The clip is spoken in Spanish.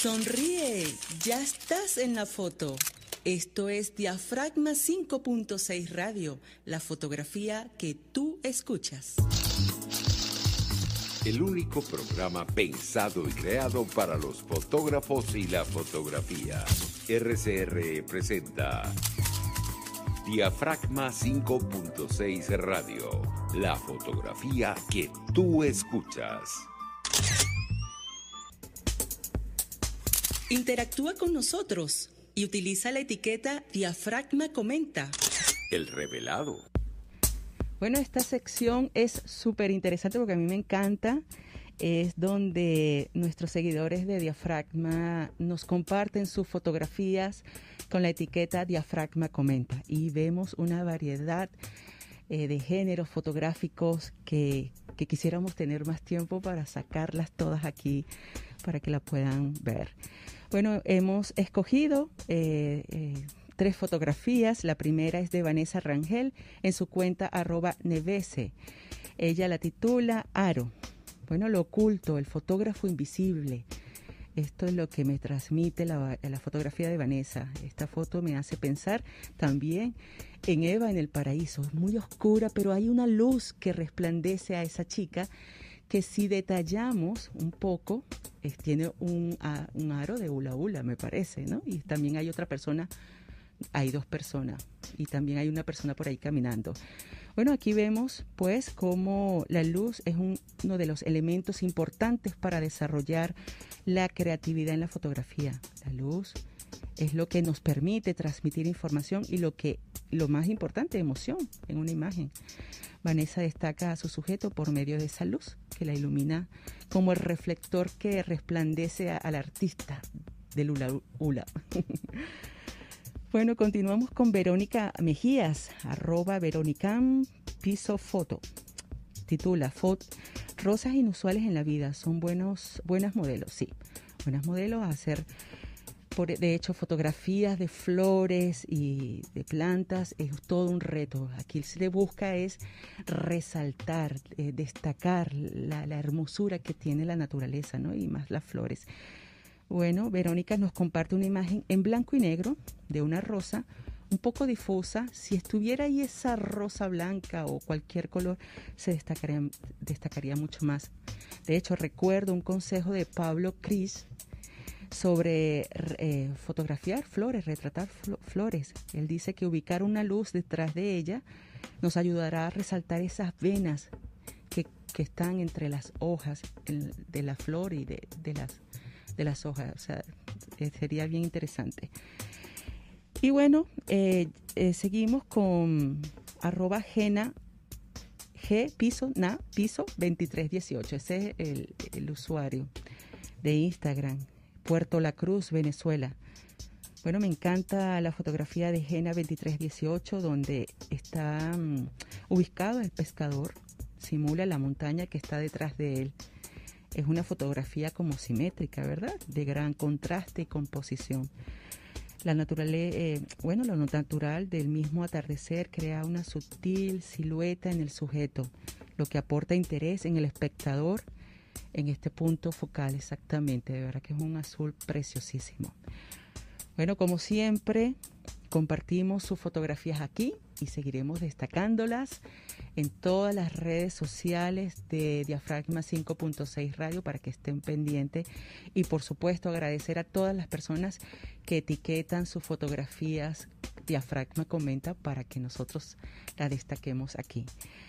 Sonríe, ya estás en la foto. Esto es Diafragma 5.6 Radio, la fotografía que tú escuchas. El único programa pensado y creado para los fotógrafos y la fotografía. RCR presenta Diafragma 5.6 Radio, la fotografía que tú escuchas. Interactúa con nosotros y utiliza la etiqueta Diafragma Comenta. El revelado. Bueno, esta sección es súper interesante porque a mí me encanta. Es donde nuestros seguidores de Diafragma nos comparten sus fotografías con la etiqueta Diafragma Comenta y vemos una variedad eh, de géneros fotográficos que, que quisiéramos tener más tiempo para sacarlas todas aquí para que la puedan ver. Bueno, hemos escogido eh, eh, tres fotografías. La primera es de Vanessa Rangel en su cuenta arroba nevese. Ella la titula Aro. Bueno, lo oculto, el fotógrafo invisible. Esto es lo que me transmite la, la, fotografía de Vanessa. Esta foto me hace pensar también en Eva en el paraíso. Es muy oscura, pero hay una luz que resplandece a esa chica que si detallamos un poco, tiene un, un, aro de hula hula, me parece, ¿no? Y también hay otra persona, hay dos personas, y también hay una persona por ahí caminando. Bueno, aquí vemos pues cómo la luz es uno de los elementos importantes para desarrollar la creatividad en la fotografía. La luz es lo que nos permite transmitir información y lo que lo más importante, emoción en una imagen. Vanessa destaca a su sujeto por medio de esa luz que la ilumina como el reflector que resplandece al artista del hula hula. bueno, continuamos con Verónica Mejías, arroba Veronicam Piso Foto. Titula Fot Rosas inusuales en la vida. Son buenos, buenas modelos, sí. Buenas modelos a de hecho, fotografías de flores y de plantas es todo un reto. Aquí se busca es resaltar, eh, destacar la, hermosura que tiene la naturaleza, ¿no? Y más las flores. Bueno, Verónica nos comparte una imagen en blanco y negro de una rosa un poco difusa. Si estuviera ahí esa rosa blanca o cualquier color, se destacaría, destacaría mucho más. De hecho, recuerdo un consejo de Pablo Cris, sobre eh, fotografiar flores, retratar flores. Él dice que ubicar una luz detrás de ella nos ayudará a resaltar esas venas que, que están entre las hojas de la flor y de, de, las, de las hojas. O sea, eh, sería bien interesante. Y bueno, eh, seguimos con arroba gena G piso na piso 2318. Ese es el, el usuario de Instagram. Puerto La Cruz, Venezuela. Bueno, me encanta la fotografía de Jena 2318, donde está um, ubicado el pescador, simula la montaña que está detrás de él. Es una fotografía como simétrica, ¿verdad? De gran contraste y composición. La naturaleza, eh, bueno, lo natural del mismo atardecer crea una sutil silueta en el sujeto, lo que aporta interés en el espectador en este punto focal exactamente. De verdad que es un azul preciosísimo. Bueno, como siempre, compartimos sus fotografías aquí y seguiremos destacándolas en todas las redes sociales de Diafragma 5.6 Radio para que estén pendientes y por supuesto agradecer a todas las personas que etiquetan sus fotografías Diafragma comenta para que nosotros la destaquemos aquí.